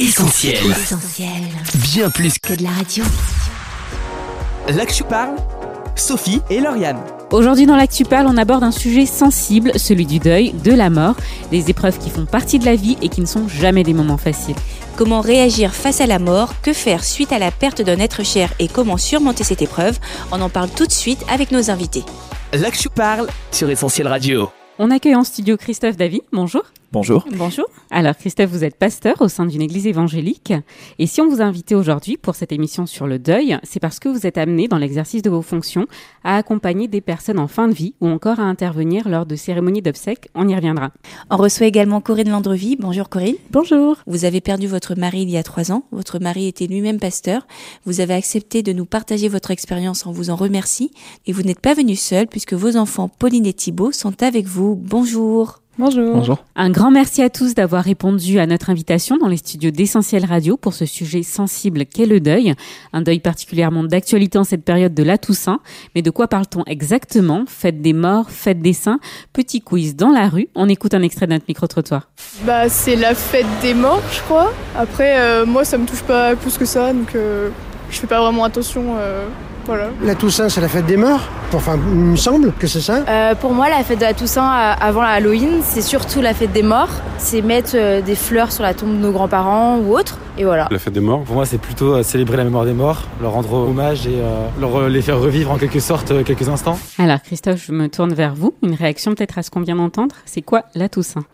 Essentiel. Essentiel. Bien plus Que de la radio. Je parle, Sophie et Lauriane. Aujourd'hui dans l'Actu Parle, on aborde un sujet sensible, celui du deuil, de la mort, des épreuves qui font partie de la vie et qui ne sont jamais des moments faciles. Comment réagir face à la mort Que faire suite à la perte d'un être cher Et comment surmonter cette épreuve? On en parle tout de suite avec nos invités. Je parle sur Essentiel Radio. On accueille en studio Christophe Davy. Bonjour. Bonjour. Bonjour. Alors Christophe, vous êtes pasteur au sein d'une église évangélique. Et si on vous a invité aujourd'hui pour cette émission sur le deuil, c'est parce que vous êtes amené dans l'exercice de vos fonctions à accompagner des personnes en fin de vie ou encore à intervenir lors de cérémonies d'obsèques. On y reviendra. On reçoit également Corinne Landrevie. Bonjour Corinne. Bonjour. Vous avez perdu votre mari il y a trois ans. Votre mari était lui-même pasteur. Vous avez accepté de nous partager votre expérience. On vous en remercie. Et vous n'êtes pas venu seul puisque vos enfants Pauline et Thibault sont avec vous. Bonjour. Bonjour. Bonjour. Un grand merci à tous d'avoir répondu à notre invitation dans les studios d'Essentiel Radio pour ce sujet sensible qu'est le deuil. Un deuil particulièrement d'actualité en cette période de la Toussaint. Mais de quoi parle-t-on exactement? Fête des morts, fête des saints, petit quiz dans la rue. On écoute un extrait de notre micro-trottoir. Bah, c'est la fête des morts, je crois. Après, euh, moi, ça me touche pas plus que ça, donc euh, je fais pas vraiment attention. euh, voilà. La Toussaint, c'est la fête des morts. Enfin, il me semble que c'est ça. Euh, pour moi, la fête de la Toussaint euh, avant la Halloween, c'est surtout la fête des morts. C'est mettre euh, des fleurs sur la tombe de nos grands-parents ou autres. Et voilà. La fête des morts, pour moi, c'est plutôt euh, célébrer la mémoire des morts, leur rendre hommage et euh, leur, euh, les faire revivre en quelque sorte euh, quelques instants. Alors Christophe, je me tourne vers vous. Une réaction peut-être à ce qu'on vient d'entendre. C'est quoi la Toussaint?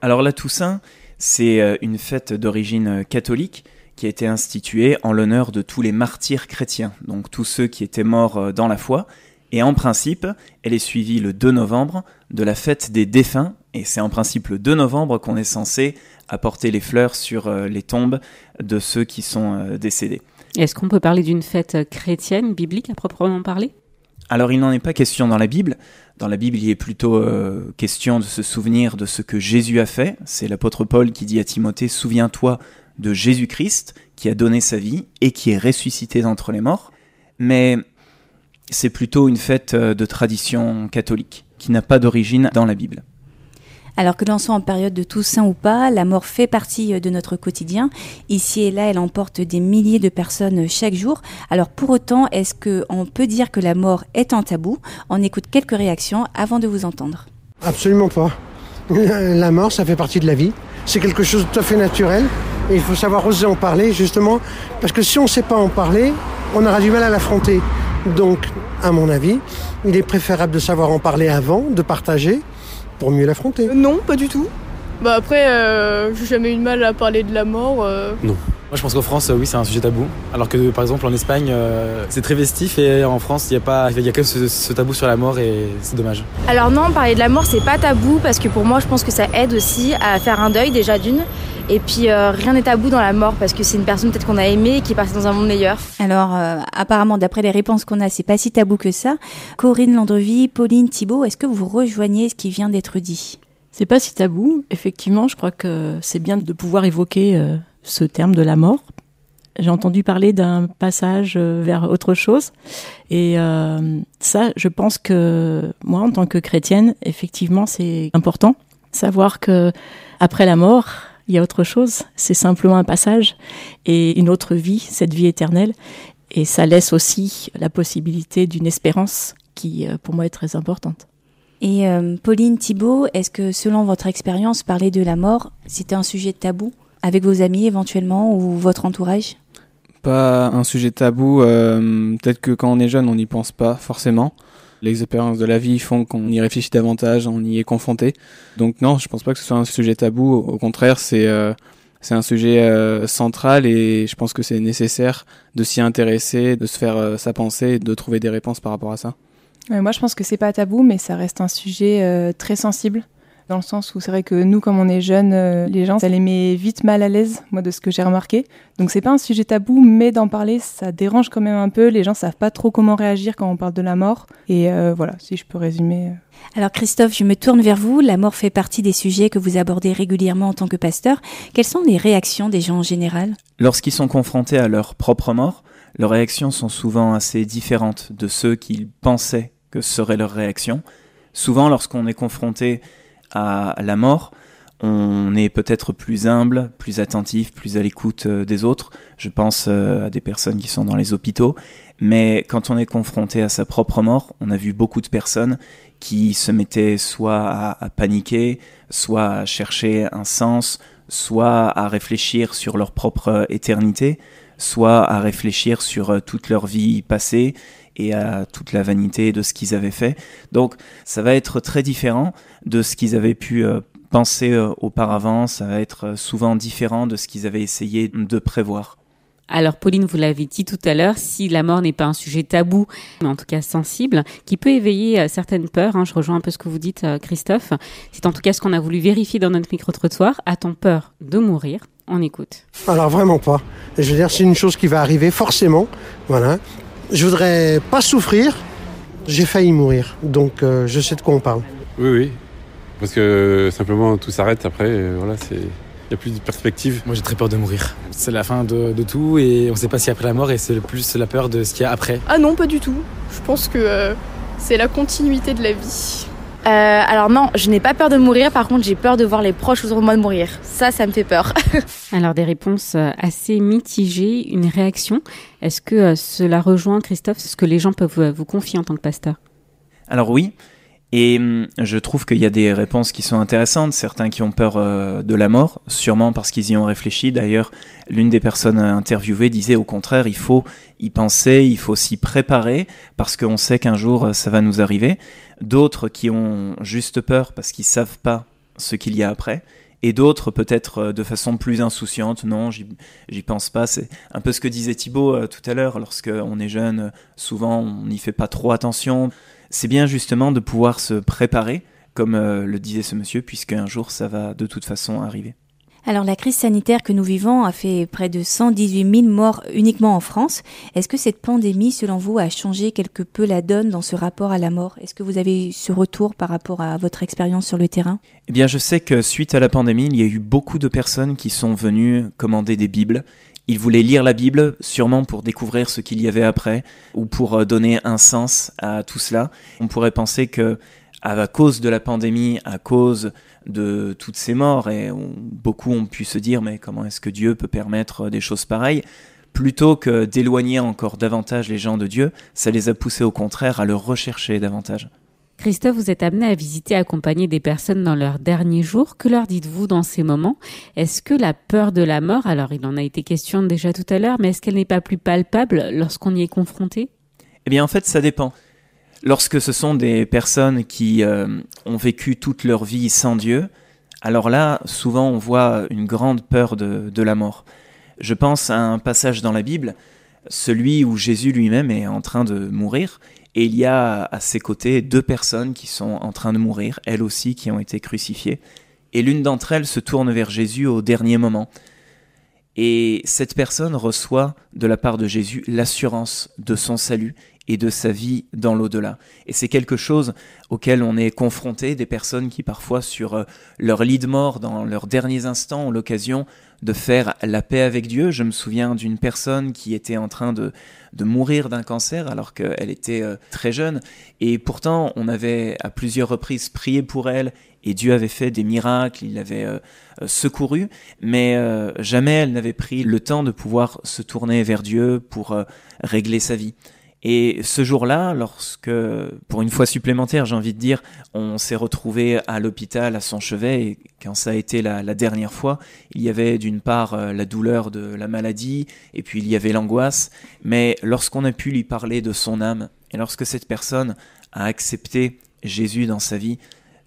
Alors la Toussaint, c'est euh, une fête d'origine euh, catholique qui a été instituée en l'honneur de tous les martyrs chrétiens, donc tous ceux qui étaient morts euh, dans la foi. Et en principe, elle est suivie le 2 novembre de la fête des défunts, et c'est en principe le 2 novembre qu'on est censé apporter les fleurs sur euh, les tombes de ceux qui sont euh, décédés. Est-ce qu'on peut parler d'une fête chrétienne, biblique à proprement parler? Alors il n'en est pas question dans la Bible. Dans la Bible, il est plutôt euh, question de se souvenir de ce que Jésus a fait. C'est l'apôtre Paul qui dit à Timothée, Souviens-toi de Jésus-Christ qui a donné sa vie et qui est ressuscité d'entre les morts. Mais c'est plutôt une fête euh, de tradition catholique qui n'a pas d'origine dans la Bible. Alors que l'on soit en période de Toussaint ou pas, la mort fait partie euh, de notre quotidien. Ici et là, elle emporte des milliers de personnes chaque jour. Alors pour autant, est-ce qu'on peut dire que la mort est un tabou? On écoute quelques réactions avant de vous entendre. Absolument pas. La mort, ça fait partie de la vie. C'est quelque chose de tout à fait naturel. Et il faut savoir oser en parler, justement. Parce que si on ne sait pas en parler, on aura du mal à l'affronter. Donc, à mon avis, il est préférable de savoir en parler avant, de partager, pour mieux l'affronter. Euh, non, pas du tout. Bah après, euh, j'ai jamais eu de mal à parler de la mort. euh. Moi, je pense qu'en France, euh, oui, c'est un sujet tabou. Alors que, par exemple, en Espagne, euh, c'est très vestif et en France, il n'y a, pas- il y a que ce, ce tabou sur la mort et c'est dommage. Alors non, parler de la mort, c'est pas tabou parce que pour moi, je pense que ça aide aussi à faire un deuil déjà d'une. Et puis euh, rien n'est tabou dans la mort parce que c'est une personne peut-être qu'on a aimée et qui est partie dans un monde meilleur. Alors, euh, apparemment, d'après les réponses qu'on a, c'est pas si tabou que ça. Corinne Landrevie, Pauline Thibault, est-ce que vous rejoignez ce qui vient d'être dit? C'est pas si tabou. Effectivement, je crois que c'est bien de pouvoir évoquer euh, ce terme de la mort. J'ai entendu parler d'un passage euh, vers autre chose. Et euh, ça, je pense que moi, en tant que chrétienne, effectivement, c'est important. Savoir que après la mort, il y a autre chose. C'est simplement un passage et une autre vie, cette vie éternelle. Et ça laisse aussi la possibilité d'une espérance qui, pour moi, est très importante. Et euh, Pauline Thibault, est-ce que selon votre expérience, parler de la mort, c'était un sujet tabou avec vos amis éventuellement ou votre entourage? Pas un sujet tabou. euh, Peut-être que quand on est jeune, on n'y pense pas forcément. Les expériences de la vie font qu'on y réfléchit davantage, on y est confronté. Donc non, je pense pas que ce soit un sujet tabou. Au contraire, c'est euh, un sujet central et je pense que c'est nécessaire de s'y intéresser, de se faire sa pensée et de trouver des réponses par rapport à ça. Ouais, moi, je pense que c'est pas tabou, mais ça reste un sujet euh, très sensible. Dans le sens où c'est vrai que nous, comme on est jeunes, euh, les gens, ça les met vite mal à l'aise, moi, de ce que j'ai remarqué. Donc, c'est pas un sujet tabou, mais d'en parler, ça dérange quand même un peu. Les gens savent pas trop comment réagir quand on parle de la mort. Et euh, voilà, si je peux résumer. Alors Christophe, je me tourne vers vous. La mort fait partie des sujets que vous abordez régulièrement en tant que pasteur. Quelles sont les réactions des gens en général? Lorsqu'ils sont confrontés à leur propre mort, leurs réactions sont souvent assez différentes de ceux qu'ils pensaient que serait leur réaction. Souvent, lorsqu'on est confronté à la mort, on est peut-être plus humble, plus attentif, plus à l'écoute euh, des autres. Je pense euh, à des personnes qui sont dans les hôpitaux. Mais quand on est confronté à sa propre mort, on a vu beaucoup de personnes qui se mettaient soit à, paniquer, soit à chercher un sens, soit à réfléchir sur leur propre éternité, soit à réfléchir sur euh, toute leur vie passée et à toute la vanité de ce qu'ils avaient fait. Donc ça va être très différent de ce qu'ils avaient pu penser euh, auparavant, ça va être euh, souvent différent de ce qu'ils avaient essayé de prévoir. Alors Pauline, vous l'avez dit tout à l'heure, si la mort n'est pas un sujet tabou, mais en tout cas sensible, qui peut éveiller euh, certaines peurs, hein, je rejoins un peu ce que vous dites Christophe, c'est en tout cas ce qu'on a voulu vérifier dans notre micro-trottoir, a-t-on peur de mourir? On écoute. Alors vraiment pas. Je veux dire, c'est une chose qui va arriver forcément. Voilà. Je voudrais pas souffrir, j'ai failli mourir, donc je sais de quoi on parle. Oui, oui, parce que simplement tout s'arrête après, voilà, c'est. Il n'y a plus de perspective. Moi j'ai très peur de mourir. C'est la fin de, tout et on ne sait pas si après la mort et c'est le plus la peur de ce qu'il y a après. Ah non, pas du tout. Je pense que euh, c'est la continuité de la vie. Euh, alors non, je n'ai pas peur de mourir, par contre j'ai peur de voir les proches autour de moi mourir. Ça, ça me fait peur. alors des réponses euh, assez mitigées, une réaction. Est-ce que cela rejoint, Christophe, ce que les gens peuvent vous confier en tant que pasteur? Alors oui, et hum, je trouve qu'il y a des réponses qui sont intéressantes, certains qui ont peur euh, de la mort, sûrement parce qu'ils y ont réfléchi. D'ailleurs, l'une des personnes interviewées disait au contraire, il faut y penser, il faut s'y préparer, parce qu'on sait qu'un jour euh, ça va nous arriver. D'autres qui ont juste peur parce qu'ils savent pas ce qu'il y a après. Et d'autres peut-être euh, de façon plus insouciante, non, j'y pense pas. C'est un peu ce que disait Thibaut tout à l'heure, lorsqu'on est jeune, souvent on n'y fait pas trop attention c'est bien justement de pouvoir se préparer, comme euh, le disait ce monsieur, puisque un jour ça va de toute façon arriver. Alors la crise sanitaire que nous vivons a fait près de 118 000 morts uniquement en France. Est-ce que cette pandémie, selon vous, a changé quelque peu la donne dans ce rapport à la mort? Est-ce que vous avez eu ce retour par rapport à votre expérience sur le terrain? Eh bien, je sais que suite à la pandémie, il y a eu beaucoup de personnes qui sont venues commander des Bibles il voulait lire la Bible, sûrement pour découvrir ce qu'il y avait après, ou pour euh, donner un sens à tout cela. On pourrait penser que, à cause de la pandémie, à cause de toutes ces morts, et beaucoup ont pu se dire, mais comment est-ce que Dieu peut permettre des choses pareilles? Plutôt que d'éloigner encore davantage les gens de Dieu, ça les a poussés au contraire à le rechercher davantage. Christophe, vous êtes amené à visiter, accompagner des personnes dans leurs derniers jours. Que leur dites-vous dans ces moments? Est-ce que la peur de la mort, alors il en a été question déjà tout à l'heure, mais est-ce qu'elle n'est pas plus palpable lorsqu'on y est confronté? Eh bien en fait ça dépend. Lorsque ce sont des personnes qui euh, ont vécu toute leur vie sans Dieu, alors là souvent on voit une grande peur de, de la mort. Je pense à un passage dans la Bible, celui où Jésus lui-même est en train de mourir et il y a à ses côtés deux personnes qui sont en train de mourir, elles aussi qui ont été crucifiées. Et l'une d'entre elles se tourne vers Jésus au dernier moment. Et cette personne reçoit de la part de Jésus l'assurance de son salut et de sa vie dans l'au-delà. Et c'est quelque chose auquel on est confronté, des personnes qui parfois sur euh, leur lit de mort, dans leurs derniers instants, ont l'occasion de faire la paix avec Dieu. Je me souviens d'une personne qui était en train de, de mourir d'un cancer alors qu'elle était euh, très jeune. Et pourtant, on avait à plusieurs reprises prié pour elle et Dieu avait fait des miracles, il l'avait euh, secouru, mais jamais elle n'avait pris le temps de pouvoir se tourner vers Dieu pour régler sa vie. Et ce jour-là, lorsque, pour une fois supplémentaire, j'ai envie de dire, on s'est retrouvé à l'hôpital à son chevet, et quand ça a été la, dernière fois, il y avait d'une part euh, la douleur de la maladie, et puis il y avait l'angoisse, mais lorsqu'on a pu lui parler de son âme, et lorsque cette personne a accepté Jésus dans sa vie,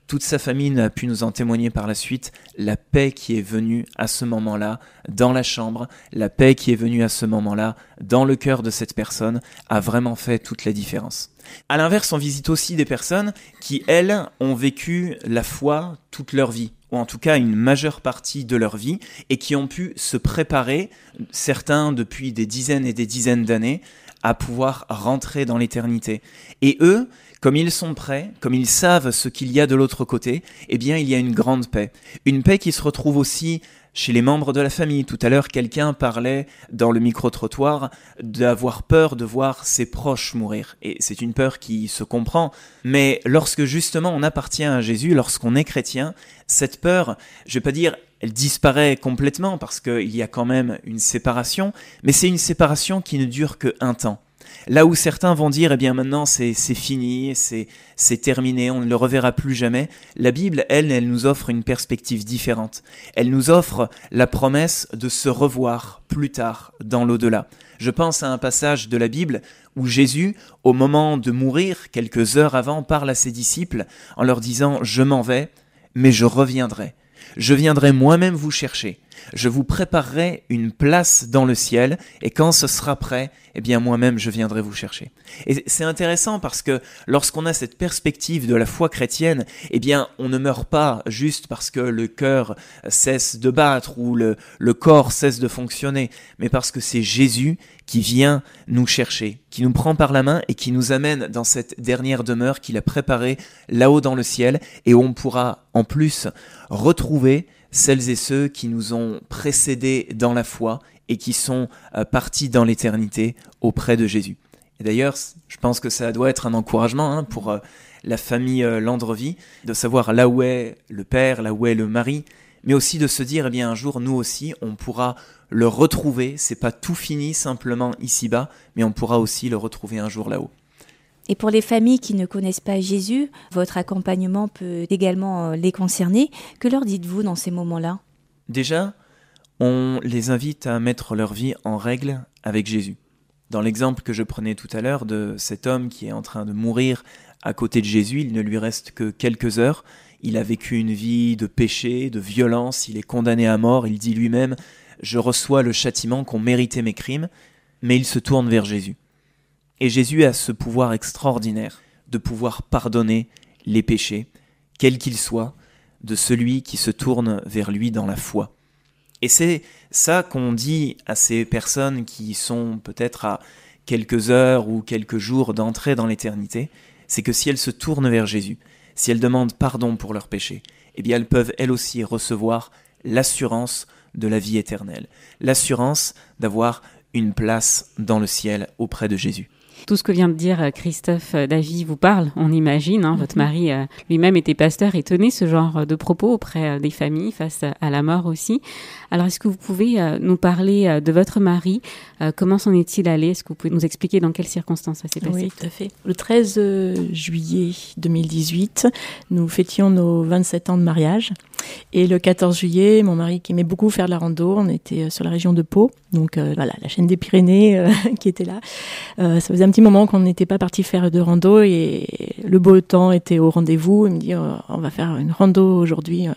toute sa famille n'a pu nous en témoigner par la suite, la paix qui est venue à ce moment-là dans la chambre, la paix qui est venue à ce moment-là dans le cœur de cette personne a vraiment fait toute la différence. À l'inverse, on visite aussi des personnes qui, elles, ont vécu la foi toute leur vie, ou en tout cas une majeure partie de leur vie, et qui ont pu se préparer, certains depuis des dizaines et des dizaines d'années, à pouvoir rentrer dans l'éternité. Et eux, comme ils sont prêts, comme ils savent ce qu'il y a de l'autre côté, eh bien il y a une grande paix. Une paix qui se retrouve aussi chez les membres de la famille. Tout à l'heure, quelqu'un parlait dans le micro-trottoir d'avoir peur de voir ses proches mourir. Et c'est une peur qui se comprend. Mais lorsque justement on appartient à Jésus, lorsqu'on est chrétien, cette peur, je vais pas dire elle disparaît complètement parce qu'il y a quand même une séparation, mais c'est une séparation qui ne dure que un temps. Là où certains vont dire, eh bien maintenant c'est fini, c'est terminé, on ne le reverra plus jamais, la Bible, elle, elle nous offre une perspective différente. Elle nous offre la promesse de se revoir plus tard dans l'au-delà. Je pense à un passage de la Bible où Jésus, au moment de mourir, quelques heures avant, parle à ses disciples en leur disant ⁇ Je m'en vais, mais je reviendrai. Je viendrai moi-même vous chercher. Je vous préparerai une place dans le ciel, et quand ce sera prêt, eh bien moi-même je viendrai vous chercher. Et c'est intéressant parce que lorsqu'on a cette perspective de la foi chrétienne, eh bien on ne meurt pas juste parce que le cœur cesse de battre ou le, le corps cesse de fonctionner, mais parce que c'est Jésus qui vient nous chercher, qui nous prend par la main et qui nous amène dans cette dernière demeure qu'il a préparée là-haut dans le ciel et où on pourra en plus retrouver celles et ceux qui nous ont précédés dans la foi et qui sont euh, partis dans l'éternité auprès de Jésus. Et d'ailleurs, je pense que ça doit être un encouragement hein, pour euh, la famille euh, Landrevie de savoir là où est le père, là où est le mari, mais aussi de se dire, eh bien, un jour, nous aussi, on pourra le retrouver. C'est pas tout fini simplement ici-bas, mais on pourra aussi le retrouver un jour là-haut. Et pour les familles qui ne connaissent pas Jésus, votre accompagnement peut également euh, les concerner. Que leur dites-vous dans ces moments-là? Déjà, on les invite à mettre leur vie en règle avec Jésus. Dans l'exemple que je prenais tout à l'heure de cet homme qui est en train de mourir à côté de Jésus, il ne lui reste que quelques heures. Il a vécu une vie de péché, de violence, il est condamné à mort, il dit lui-même Je reçois le châtiment qu'ont mérité mes crimes, mais il se tourne vers Jésus. Et Jésus a ce pouvoir extraordinaire de pouvoir pardonner les péchés, quels qu'ils soient, de celui qui se tourne vers lui dans la foi. Et c'est ça qu'on dit à ces personnes qui sont peut-être à quelques heures ou quelques jours d'entrer dans l'éternité, c'est que si elles se tournent vers Jésus, si elles demandent pardon pour leurs péchés, eh bien elles peuvent elles aussi recevoir l'assurance de la vie éternelle, l'assurance d'avoir une place dans le ciel auprès de Jésus. Tout ce que vient de dire euh, Christophe euh, Davy vous parle, on imagine. Hein, Votre mhm. mari euh, lui-même était pasteur et tenait ce genre de propos auprès des familles face à la mort aussi. Alors, est-ce que vous pouvez nous parler de votre mari Comment s'en est-il allé? Est-ce que vous pouvez nous expliquer dans quelles circonstances ça s'est passé? Oui, tout à fait. Le 13 juillet 2018, nous fêtions nos 27 ans de mariage. Et le 14 juillet, mon mari qui aimait beaucoup faire de la rando, on était sur la région de Pau, donc voilà, la chaîne des Pyrénées qui était là. ça faisait un petit moment qu'on n'était pas parti faire de rando et le beau temps était au rendez-vous. Il me dit on va faire une rando aujourd'hui.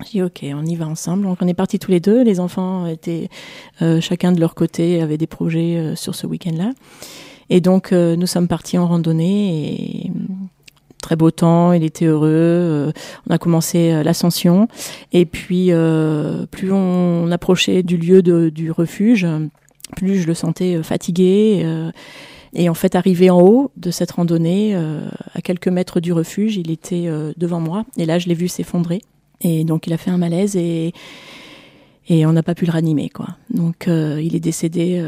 Je dis ok, on y va ensemble. Donc on est partis tous les deux. Les enfants étaient euh, chacun de leur côté, avaient des projets euh, sur ce week-end-là. Et donc euh, nous sommes partis en randonnée et très beau temps, il était heureux. on a commencé l'ascension et puis plus on approchait du lieu de, du refuge, plus je le sentais fatigué. Et en fait, arrivé en haut de cette randonnée, euh, à quelques mètres du refuge, il était euh, devant moi. Et là, je l'ai vu s'effondrer. Et donc, il a fait un malaise et, et on n'a pas pu le ranimer. Quoi. Donc, euh, il est décédé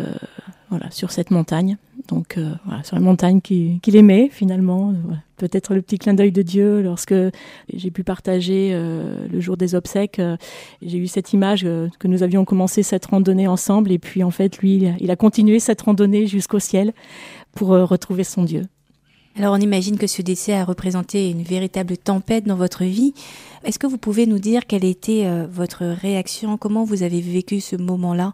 voilà, sur cette montagne. Donc, sur la montagne qu'il aimait, finalement. Peut-être le petit clin d'œil de Dieu lorsque j'ai pu partager le jour des obsèques. j'ai eu cette image que nous avions commencé cette randonnée ensemble. Et puis, en fait, lui, il a continué cette randonnée jusqu'au ciel pour euh, retrouver son Dieu. Alors on imagine que ce décès a représenté une véritable tempête dans votre vie. Est-ce que vous pouvez nous dire quelle était euh, votre réaction? Comment vous avez vécu ce moment-là?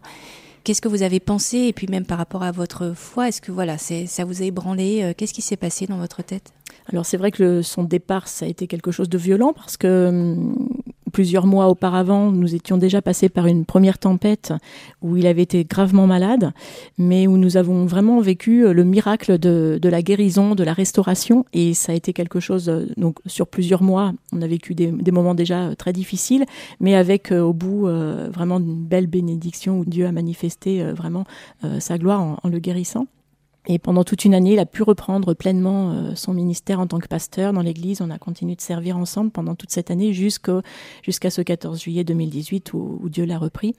Qu'est-ce que vous avez pensé Et puis même par rapport à votre foi, est-ce que voilà, ça vous a ébranlé euh, Qu'est-ce qui s'est passé dans votre tête? Alors c'est vrai que son départ, ça a été quelque chose de violent parce que hum, plusieurs mois auparavant, nous étions déjà passés par une première tempête où il avait été gravement malade, mais où nous avons vraiment vécu euh, le miracle de, la guérison, de la restauration, et ça a été quelque chose, euh, donc sur plusieurs mois, on a vécu des, moments déjà euh, très difficiles, mais avec au bout vraiment une belle bénédiction où Dieu a manifesté vraiment sa gloire en le guérissant. Et pendant toute une année, il a pu reprendre pleinement euh, son ministère en tant que pasteur dans l'église. On a continué de servir ensemble pendant toute cette année jusqu'à ce 14 juillet 2018 où, Dieu l'a repris.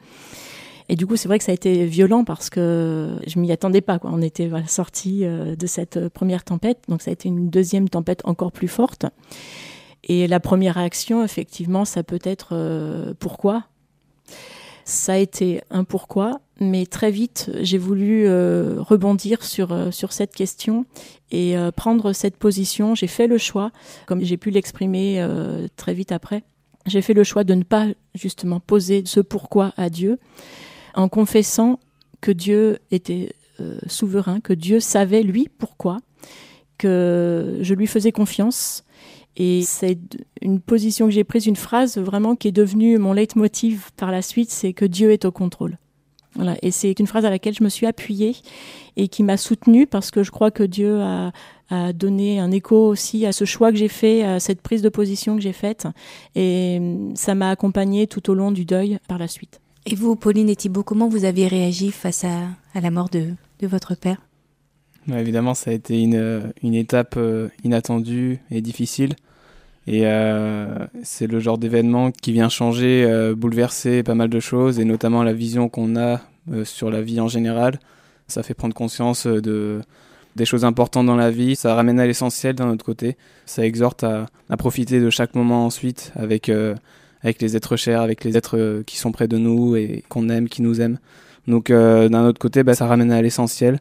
Et du coup, c'est vrai que ça a été violent parce que je m'y attendais pas. On était voilà, sortis euh, de cette première tempête, donc ça a été une deuxième tempête encore plus forte. Et la première réaction, effectivement, ça peut être euh, pourquoi? Ça a été un pourquoi, mais très vite, j'ai voulu euh, rebondir sur, euh, sur cette question et euh, prendre cette position. J'ai fait le choix, comme j'ai pu l'exprimer très vite après, j'ai fait le choix de ne pas justement poser ce pourquoi à Dieu, en confessant que Dieu était souverain, que Dieu savait lui pourquoi, que je lui faisais confiance et c'est une position que j'ai prise, une phrase vraiment qui est devenue mon leitmotiv par la suite, c'est que Dieu est au contrôle. Voilà. Et c'est une phrase à laquelle je me suis appuyée et qui m'a soutenue parce que je crois que Dieu a, a donné un écho aussi à ce choix que j'ai fait, à cette prise de position que j'ai faite. Et ça m'a accompagnée tout au long du deuil par la suite. Et vous, Pauline et Thibault, comment vous avez réagi face à, à la mort de, de votre père? Évidemment, ça a été une, une étape euh, inattendue et difficile. Et euh, c'est le genre d'événement qui vient changer, euh, bouleverser pas mal de choses, et notamment la vision qu'on a euh, sur la vie en général. Ça fait prendre conscience de, des choses importantes dans la vie, ça ramène à l'essentiel d'un autre côté. Ça exhorte à, à, profiter de chaque moment ensuite avec, avec les êtres chers, avec les êtres qui sont près de nous et qu'on aime, qui nous aiment. Donc d'un autre côté, bah, ça ramène à l'essentiel.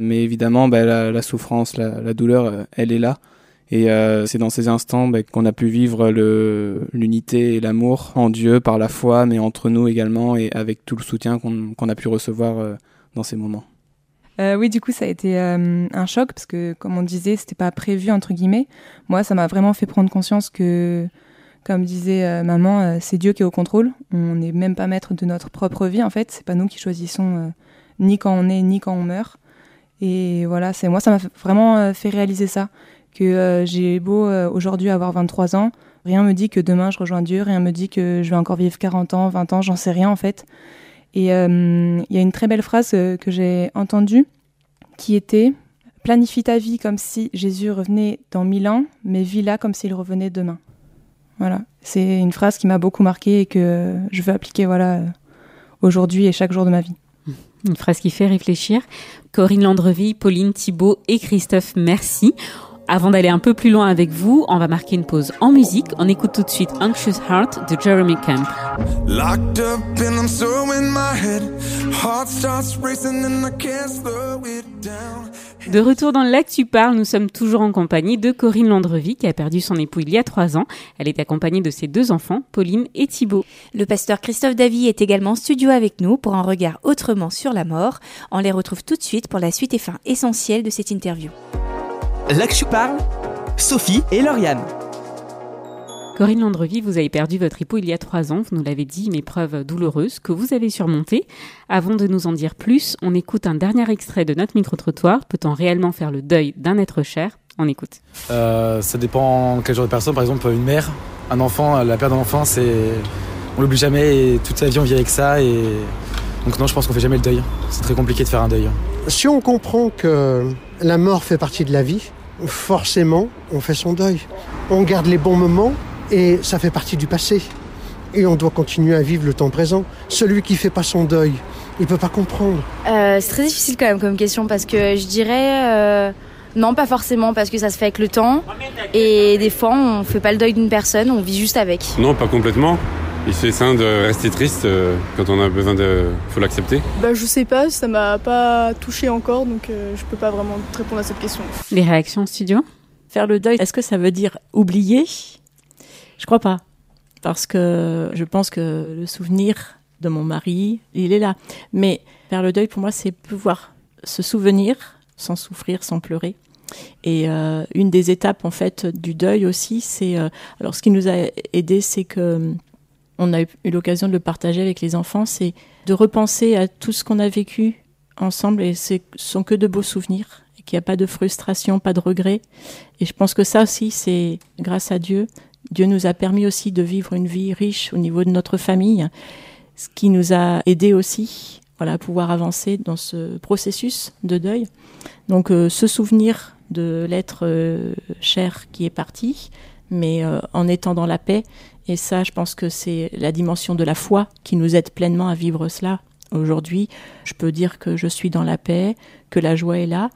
Mais évidemment, bah, la, souffrance, la, douleur, elle est là. Et euh, c'est dans ces instants bah, qu'on a pu vivre l'unité et l'amour en Dieu par la foi, mais entre nous également et avec tout le soutien qu'on a pu recevoir euh, dans ces moments. Euh, oui, du coup, ça a été euh, un choc parce que, comme on disait, c'était pas prévu entre guillemets. Moi, ça m'a vraiment fait prendre conscience que, comme disait euh, maman, c'est Dieu qui est au contrôle. On n'est même pas maître de notre propre vie en fait. C'est pas nous qui choisissons ni quand on est ni quand on meurt. Et voilà, c'est moi, ça m'a vraiment fait réaliser ça que euh, j'ai beau euh, aujourd'hui avoir 23 ans, rien me dit que demain je rejoins Dieu, rien me dit que je vais encore vivre 40 ans, 20 ans, j'en sais rien en fait. Et euh, il y a une très belle phrase que j'ai entendue qui était Planifie ta vie comme si Jésus revenait dans mille ans, mais vis-la comme s'il revenait demain. Voilà, c'est une phrase qui m'a beaucoup marqué et que je veux appliquer voilà aujourd'hui et chaque jour de ma vie. Une phrase qui fait réfléchir. Corinne Landreville, Pauline Thibault et Christophe, merci. Avant d'aller un peu plus loin avec vous, on va marquer une pause en musique. On écoute tout de suite Anxious Heart de Jeremy Camp. De retour dans L'actu parle, nous sommes toujours en compagnie de Corinne Landrevie qui a perdu son époux il y a trois ans. Elle est accompagnée de ses deux enfants, Pauline et Thibault. Le pasteur Christophe Davy est également en studio avec nous pour un regard autrement sur la mort. On les retrouve tout de suite pour la suite et fin essentielle de cette interview. L'Actu parle, Sophie et Lauriane. Corinne Landrevie, vous avez perdu votre époux il y a trois ans, vous nous l'avez dit, une épreuve douloureuse que vous avez surmontée. Avant de nous en dire plus, on écoute un dernier extrait de notre micro-trottoir. Peut-on réellement faire le deuil d'un être cher? On écoute. Euh, ça dépend quel genre de personne. Par exemple, une mère, un enfant, la perte d'un enfant, c'est... on l'oublie jamais et toute sa vie on vit avec ça. Et... Donc non, je pense qu'on fait jamais le deuil. C'est très compliqué de faire un deuil. Si on comprend que la mort fait partie de la vie, forcément, on fait son deuil. On garde les bons moments et ça fait partie du passé. Et on doit continuer à vivre le temps présent. Celui qui fait pas son deuil, il peut pas comprendre. Euh, c'est très difficile quand même comme question parce que je dirais euh, non, pas forcément parce que ça se fait avec le temps. Et des fois, on fait pas le deuil d'une personne, on vit juste avec. Non, pas complètement. Il fait sain de rester triste euh, quand on a besoin de. faut l'accepter Bah, je sais pas, ça m'a pas touché encore, donc euh, je peux pas vraiment te répondre à cette question. Les réactions studio? Faire le deuil, est-ce que ça veut dire oublier? Je crois pas. Parce que je pense que le souvenir de mon mari, il est là. Mais faire le deuil, pour moi, c'est pouvoir se souvenir sans souffrir, sans pleurer. Et euh, une des étapes, en fait, du deuil aussi, c'est. alors, ce qui nous a aidé, c'est que on a eu l'occasion de le partager avec les enfants, c'est de repenser à tout ce qu'on a vécu ensemble et ce sont que de beaux souvenirs, et qu'il n'y a pas de frustration, pas de regret. Et je pense que ça aussi, c'est grâce à Dieu. Dieu nous a permis aussi de vivre une vie riche au niveau de notre famille, ce qui nous a aidé aussi voilà, pouvoir avancer dans ce processus de deuil. Donc se souvenir de l'être cher qui est parti, mais en étant dans la paix. Et ça, je pense que c'est la dimension de la foi qui nous aide pleinement à vivre cela. Aujourd'hui, je peux dire que je suis dans la paix, que la joie est là,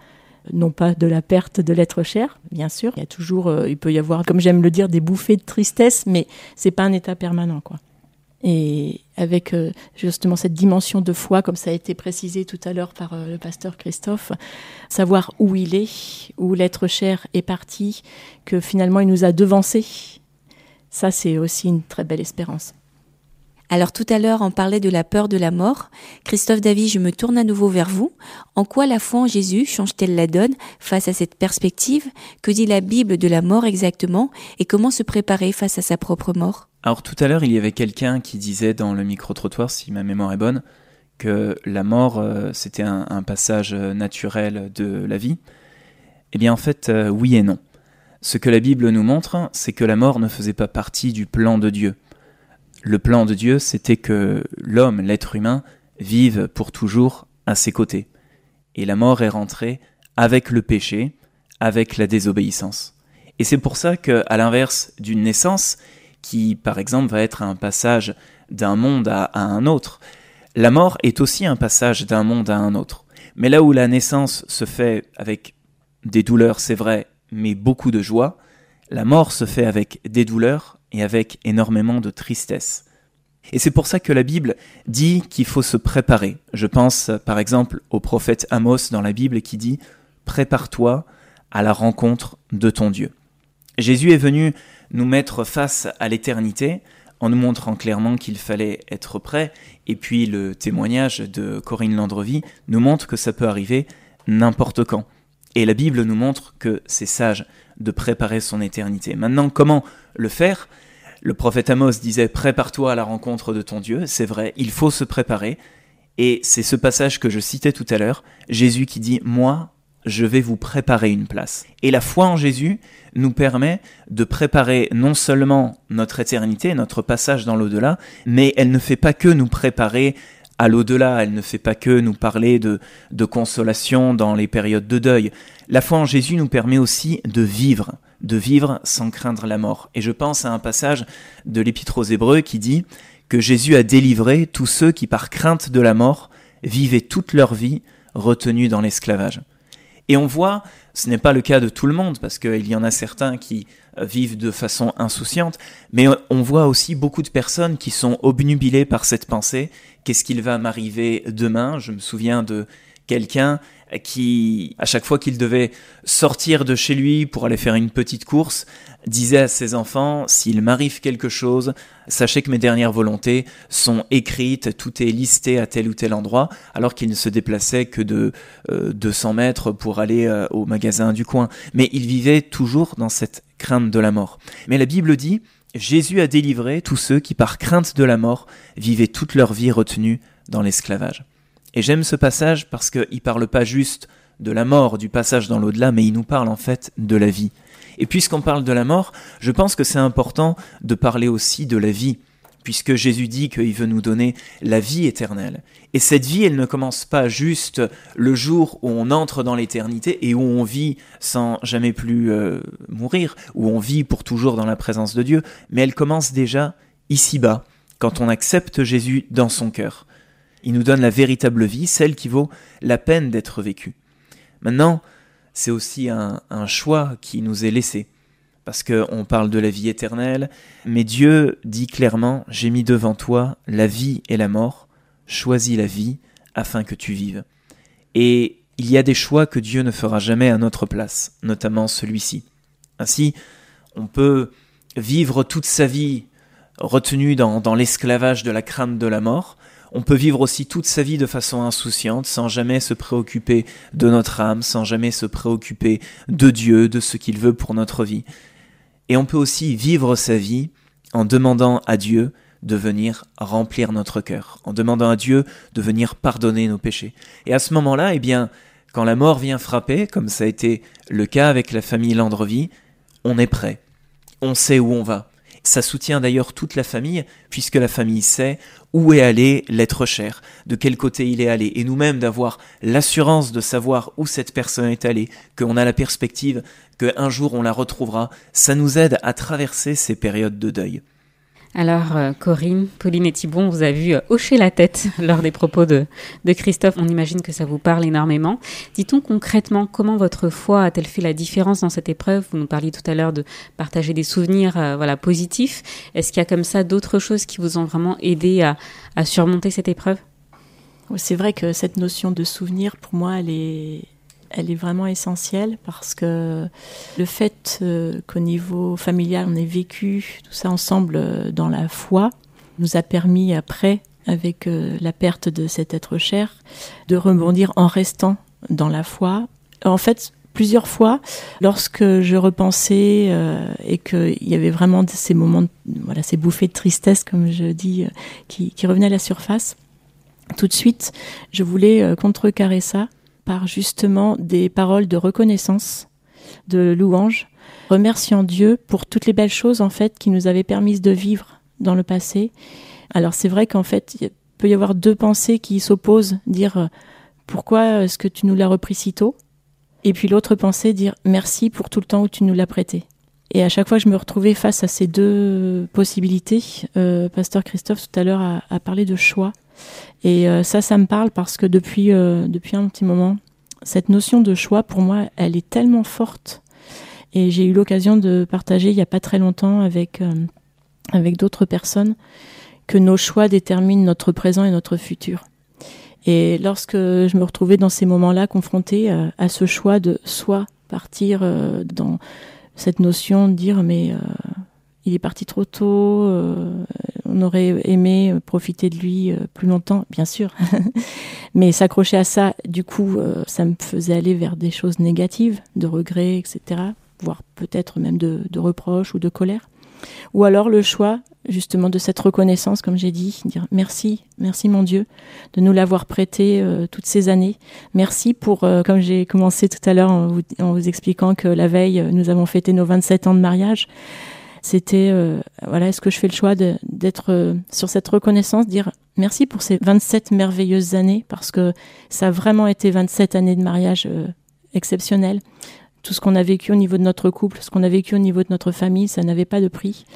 non pas de la perte de l'être cher, bien sûr. Il y a toujours, euh, il peut y avoir, comme j'aime le dire, des bouffées de tristesse, mais c'est pas un état permanent, quoi. Et avec euh, justement cette dimension de foi, comme ça a été précisé tout à l'heure par euh, le pasteur Christophe, savoir où il est, où l'être cher est parti, que finalement il nous a devancés. Ça, c'est aussi une très belle espérance. Alors tout à l'heure, on parlait de la peur de la mort. Christophe David, je me tourne à nouveau vers vous. En quoi la foi en Jésus change-t-elle la donne face à cette perspective? Que dit la Bible de la mort exactement? Et comment se préparer face à sa propre mort? Alors tout à l'heure, il y avait quelqu'un qui disait dans le micro-trottoir, si ma mémoire est bonne, que la mort, euh, c'était un, passage euh, naturel de la vie. Eh bien en fait, euh, oui et non. Ce que la Bible nous montre, c'est que la mort ne faisait pas partie du plan de Dieu le plan de Dieu, c'était que l'homme, l'être humain, vive pour toujours à ses côtés. Et la mort est rentrée avec le péché, avec la désobéissance. Et c'est pour ça que, à l'inverse d'une naissance, qui par exemple va être un passage d'un monde à, un autre, la mort est aussi un passage d'un monde à un autre. Mais là où la naissance se fait avec des douleurs, c'est vrai, mais beaucoup de joie, la mort se fait avec des douleurs et avec énormément de tristesse. Et c'est pour ça que la Bible dit qu'il faut se préparer. Je pense par exemple au prophète Amos dans la Bible qui dit ⁇ Prépare-toi à la rencontre de ton Dieu ⁇ Jésus est venu nous mettre face à l'éternité en nous montrant clairement qu'il fallait être prêt, et puis le témoignage de Corinne Landrevie nous montre que ça peut arriver n'importe quand. Et la Bible nous montre que c'est sage de préparer son éternité. Maintenant, comment le faire? Le prophète Amos disait Prépare-toi à la rencontre de ton Dieu. C'est vrai, il faut se préparer. Et c'est ce passage que je citais tout à l'heure, Jésus qui dit Moi, je vais vous préparer une place. Et la foi en Jésus nous permet de préparer non seulement notre éternité, notre passage dans l'au-delà, mais elle ne fait pas que nous préparer à l'au-delà, elle ne fait pas que nous parler de, consolation dans les périodes de deuil. La foi en Jésus nous permet aussi de vivre, de vivre sans craindre la mort. Et je pense à un passage de l'Épître aux Hébreux qui dit que Jésus a délivré tous ceux qui, par crainte de la mort, vivaient toute leur vie retenus dans l'esclavage. Et on voit, ce n'est pas le cas de tout le monde, parce qu'il y en a certains qui vivent de façon insouciante, mais on voit aussi beaucoup de personnes qui sont obnubilées par cette pensée, qu'est-ce qu'il va m'arriver demain? Je me souviens de quelqu'un qui, à chaque fois qu'il devait sortir de chez lui pour aller faire une petite course, disait à ses enfants, s'il m'arrive quelque chose, sachez que mes dernières volontés sont écrites, tout est listé à tel ou tel endroit, alors qu'il ne se déplaçait que de 200 euh, mètres pour aller euh, au magasin du coin. Mais il vivait toujours dans cette crainte de la mort. Mais la Bible dit, Jésus a délivré tous ceux qui, par crainte de la mort, vivaient toute leur vie retenue dans l'esclavage. Et j'aime ce passage parce qu'il parle pas juste de la mort, du passage dans l'au-delà, mais il nous parle en fait de la vie. Et puisqu'on parle de la mort, je pense que c'est important de parler aussi de la vie, puisque Jésus dit qu'il veut nous donner la vie éternelle. Et cette vie, elle ne commence pas juste le jour où on entre dans l'éternité et où on vit sans jamais plus euh, mourir, où on vit pour toujours dans la présence de Dieu, mais elle commence déjà ici-bas, quand on accepte Jésus dans son cœur. Il nous donne la véritable vie, celle qui vaut la peine d'être vécue. Maintenant, c'est aussi un, choix qui nous est laissé, parce qu'on parle de la vie éternelle, mais Dieu dit clairement, j'ai mis devant toi la vie et la mort, choisis la vie afin que tu vives. Et il y a des choix que Dieu ne fera jamais à notre place, notamment celui-ci. Ainsi, on peut vivre toute sa vie retenu dans l'esclavage de la crainte de la mort, on peut vivre aussi toute sa vie de façon insouciante, sans jamais se préoccuper de notre âme, sans jamais se préoccuper de Dieu, de ce qu'il veut pour notre vie. Et on peut aussi vivre sa vie en demandant à Dieu de venir remplir notre cœur, en demandant à Dieu de venir pardonner nos péchés. Et à ce moment-là, eh bien, quand la mort vient frapper, comme ça a été le cas avec la famille Landrevie, on est prêt. On sait où on va. Ça soutient d'ailleurs toute la famille, puisque la famille sait où est allé l'être cher, de quel côté il est allé, et nous-mêmes d'avoir l'assurance de savoir où cette personne est allée, qu'on a la perspective qu'un jour on la retrouvera, ça nous aide à traverser ces périodes de deuil. Alors, euh, Corinne, Pauline et Thibon, vous avez vu euh, hocher la tête lors des propos de, de Christophe. On imagine que ça vous parle énormément. Dit-on concrètement comment votre foi a-t-elle fait la différence dans cette épreuve? Vous nous parliez tout à l'heure de partager des souvenirs euh, voilà, positifs. Est-ce qu'il y a comme ça d'autres choses qui vous ont vraiment aidé à, à surmonter cette épreuve? C'est vrai que cette notion de souvenir, pour moi, elle est, elle est vraiment essentielle parce que le fait euh, qu'au niveau familial, on ait vécu tout ça ensemble euh, dans la foi, nous a permis après, avec euh, la perte de cet être cher, de rebondir en restant dans la foi. En fait, plusieurs fois, lorsque je repensais et qu'il y avait vraiment ces moments, voilà, ces bouffées de tristesse, comme je dis, qui, qui revenaient à la surface, tout de suite, je voulais contrecarrer ça par justement des paroles de reconnaissance, de louange, remerciant Dieu pour toutes les belles choses en fait qui nous avaient permis de vivre dans le passé. Alors c'est vrai qu'en fait, il peut y avoir deux pensées qui s'opposent, dire euh, pourquoi est-ce que tu nous l'as repris si tôt? Et puis l'autre pensée, dire merci pour tout le temps où tu nous l'as prêté. Et à chaque fois, je me retrouvais face à ces deux possibilités. Euh, Pasteur Christophe tout à l'heure a, a, parlé de choix. Et euh, ça, ça me parle parce que depuis, euh, depuis un petit moment, cette notion de choix, pour moi, elle est tellement forte. Et j'ai eu l'occasion de partager il n'y a pas très longtemps avec, euh, avec d'autres personnes que nos choix déterminent notre présent et notre futur. Et lorsque je me retrouvais dans ces moments-là confrontée à, ce choix de soit partir dans cette notion de dire mais il est parti trop tôt, on aurait aimé profiter de lui euh, plus longtemps, bien sûr. Mais s'accrocher à ça, du coup, euh, ça me faisait aller vers des choses négatives, de regrets, etc. Voire peut-être même de, reproches ou de colère. Ou alors le choix, justement, de cette reconnaissance, comme j'ai dit, dire merci, merci mon Dieu, de nous l'avoir prêté euh, toutes ces années. Merci pour, comme j'ai commencé tout à l'heure en vous expliquant que la veille, nous avons fêté nos 27 ans de mariage c'était euh, voilà, est-ce que je fais le choix d'être euh, sur cette reconnaissance, dire merci pour ces 27 merveilleuses années parce que ça a vraiment été 27 années de mariage euh, exceptionnelles. Tout ce qu'on a vécu au niveau de notre couple, ce qu'on a vécu au niveau de notre famille, ça n'avait pas de prix.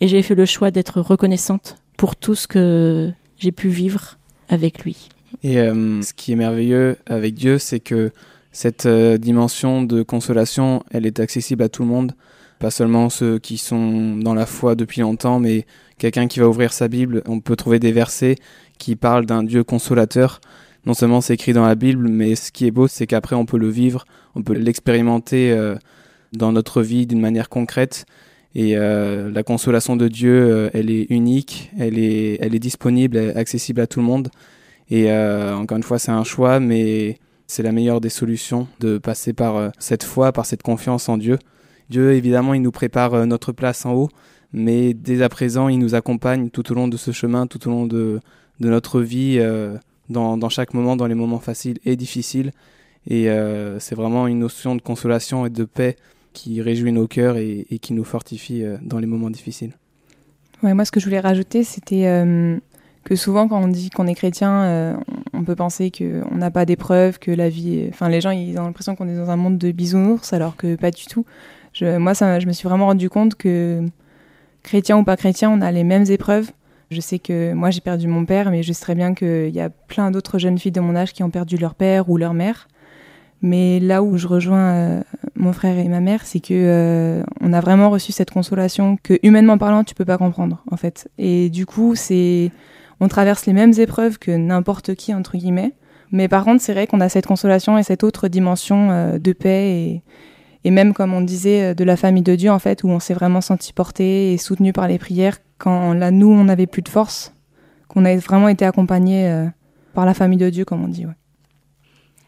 Et j'ai fait le choix d'être reconnaissante pour tout ce que j'ai pu vivre avec lui. Et ce qui est merveilleux avec Dieu, c'est que cette dimension de consolation, elle est accessible à tout le monde pas seulement ceux qui sont dans la foi depuis longtemps, mais quelqu'un qui va ouvrir sa Bible, on peut trouver des versets qui parlent d'un Dieu consolateur. Non seulement c'est écrit dans la Bible, mais ce qui est beau, c'est qu'après on peut le vivre, on peut l'expérimenter euh, dans notre vie d'une manière concrète. Et euh, la consolation de Dieu, euh, elle est unique, elle est, elle est disponible, accessible à tout le monde. Et encore une fois, c'est un choix, mais c'est la meilleure des solutions de passer par cette foi, par cette confiance en Dieu. Dieu, évidemment, il nous prépare euh, notre place en haut, mais dès à présent, il nous accompagne tout au long de ce chemin, tout au long de, de notre vie, euh, dans, dans, chaque moment, dans les moments faciles et difficiles. Et euh, c'est vraiment une notion de consolation et de paix qui réjouit nos cœurs et, qui nous fortifie dans les moments difficiles. Ouais, moi, ce que je voulais rajouter, c'était que souvent, quand on dit qu'on est chrétien, on peut penser qu'on n'a pas d'épreuves, que la vie. Enfin, les gens, ils ont l'impression qu'on est dans un monde de bisounours, alors que pas du tout. Moi, ça, je me suis vraiment rendu compte que, chrétien ou pas chrétien, on a les mêmes épreuves. Je sais que moi, j'ai perdu mon père, mais je sais très bien qu'il y a plein d'autres jeunes filles de mon âge qui ont perdu leur père ou leur mère. Mais là où je rejoins euh, mon frère et ma mère, c'est que euh, on a vraiment reçu cette consolation que, humainement parlant, tu peux pas comprendre, en fait. Et du coup, c'est, on traverse les mêmes épreuves que n'importe qui entre guillemets. Mais par contre, c'est vrai qu'on a cette consolation et cette autre dimension euh, de paix et, et même comme on disait de la famille de Dieu en fait où on s'est vraiment senti porté et soutenu par les prières quand là nous on n'avait plus de force qu'on a vraiment été accompagné euh, par la famille de Dieu comme on dit.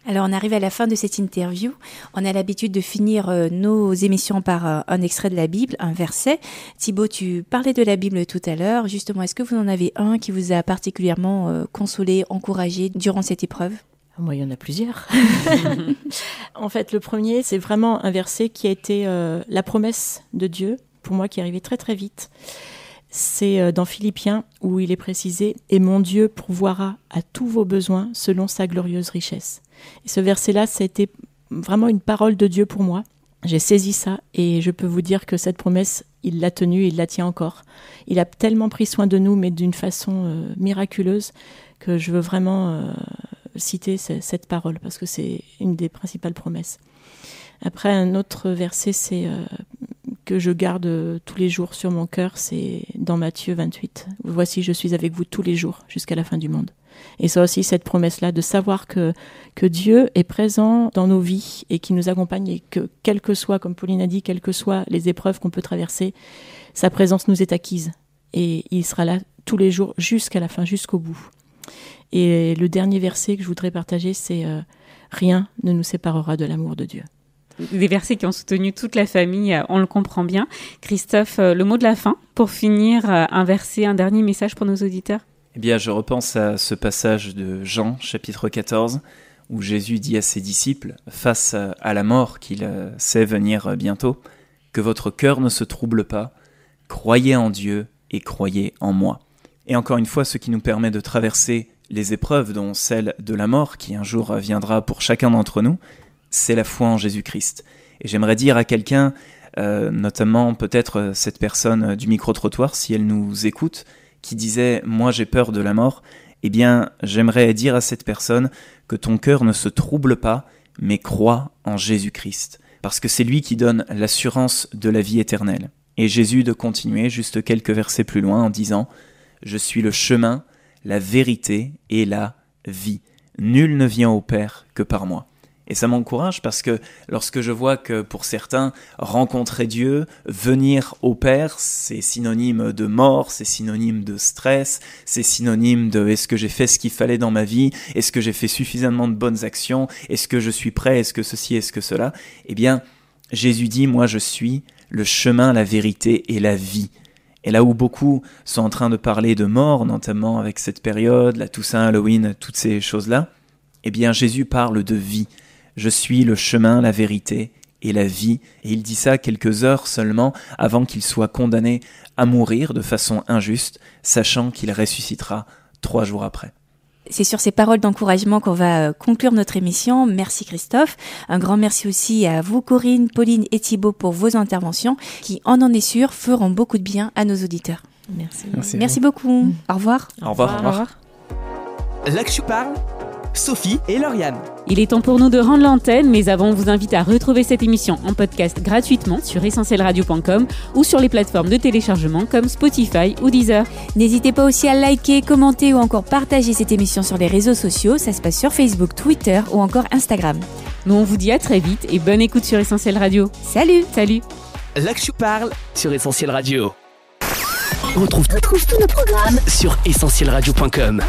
Alors on arrive à la fin de cette interview. On a l'habitude de finir euh, nos émissions par euh, un extrait de la Bible, un verset. Thibaut, tu parlais de la Bible tout à l'heure. Justement, est-ce que vous en avez un qui vous a particulièrement euh, consolé, encouragé durant cette épreuve? Moi, il y en a plusieurs. en fait, le premier, c'est vraiment un verset qui a été euh, la promesse de Dieu pour moi qui est arrivé très très vite. C'est euh, dans Philippiens où il est précisé Et mon Dieu pourvoira à tous vos besoins selon sa glorieuse richesse. Et ce verset-là, c'était vraiment une parole de Dieu pour moi. J'ai saisi ça et je peux vous dire que cette promesse, il l'a tenue, il la tient encore. Il a tellement pris soin de nous, mais d'une façon euh, miraculeuse, que je veux vraiment citer cette parole parce que c'est une des principales promesses. Après, un autre verset, c'est euh, que je garde tous les jours sur mon cœur, c'est dans Matthieu 28. Voici, je suis avec vous tous les jours jusqu'à la fin du monde. Et ça aussi, cette promesse-là, de savoir que, que Dieu est présent dans nos vies et qui nous accompagne et que, quel que soit, comme Pauline a dit, quelles que soient les épreuves qu'on peut traverser, sa présence nous est acquise. Et il sera là tous les jours jusqu'à la fin, jusqu'au bout. Et le dernier verset que je voudrais partager, c'est euh, Rien ne nous séparera de l'amour de Dieu. Des versets qui ont soutenu toute la famille, euh, on le comprend bien. Christophe, euh, le mot de la fin, pour finir, un verset, un dernier message pour nos auditeurs? Eh bien, je repense à ce passage de Jean, chapitre 14, où Jésus dit à ses disciples, face à la mort qu'il sait venir bientôt, que votre cœur ne se trouble pas, croyez en Dieu et croyez en moi. Et encore une fois, ce qui nous permet de traverser les épreuves, dont celle de la mort, qui un jour viendra pour chacun d'entre nous, c'est la foi en Jésus-Christ. Et j'aimerais dire à quelqu'un, euh, notamment peut-être cette personne du micro-trottoir, si elle nous écoute, qui disait Moi j'ai peur de la mort, eh bien j'aimerais dire à cette personne que ton cœur ne se trouble pas, mais croit en Jésus-Christ, parce que c'est lui qui donne l'assurance de la vie éternelle. Et Jésus de continuer juste quelques versets plus loin en disant Je suis le chemin, la vérité et la vie. Nul ne vient au Père que par moi. Et ça m'encourage parce que lorsque je vois que pour certains, rencontrer Dieu, venir au Père, c'est synonyme de mort, c'est synonyme de stress, c'est synonyme de est-ce que j'ai fait ce qu'il fallait dans ma vie, est-ce que j'ai fait suffisamment de bonnes actions, est-ce que je suis prêt, est-ce que ceci, est-ce que cela, eh bien, Jésus dit, moi je suis le chemin, la vérité et la vie. Et là où beaucoup sont en train de parler de mort, notamment avec cette période, la Toussaint, Halloween, toutes ces choses-là, eh bien Jésus parle de vie. Je suis le chemin, la vérité et la vie. Et il dit ça quelques heures seulement avant qu'il soit condamné à mourir de façon injuste, sachant qu'il ressuscitera trois jours après. C'est sur ces paroles d'encouragement qu'on va euh, conclure notre émission. Merci Christophe. Un grand merci aussi à vous Corinne, Pauline et Thibault pour vos interventions qui, en en est sûr, feront beaucoup de bien à nos auditeurs. Merci. Merci, beaucoup. Au revoir. Au revoir. Au revoir. Là que je parle, Sophie et Lauriane. Il est temps pour nous de rendre l'antenne, mais avant, on vous invite à retrouver cette émission en podcast gratuitement sur essentielradio.com ou sur les plateformes de téléchargement comme Spotify ou Deezer. N'hésitez pas aussi à liker, commenter ou encore partager cette émission sur les réseaux sociaux. Ça se passe sur Facebook, Twitter ou encore Instagram. Nous, on vous dit à très vite et bonne écoute sur Essentiel Radio. Salut Salut Là que je parle sur Essentiel Radio. On retrouve, tous nos programmes sur essentielradio.com.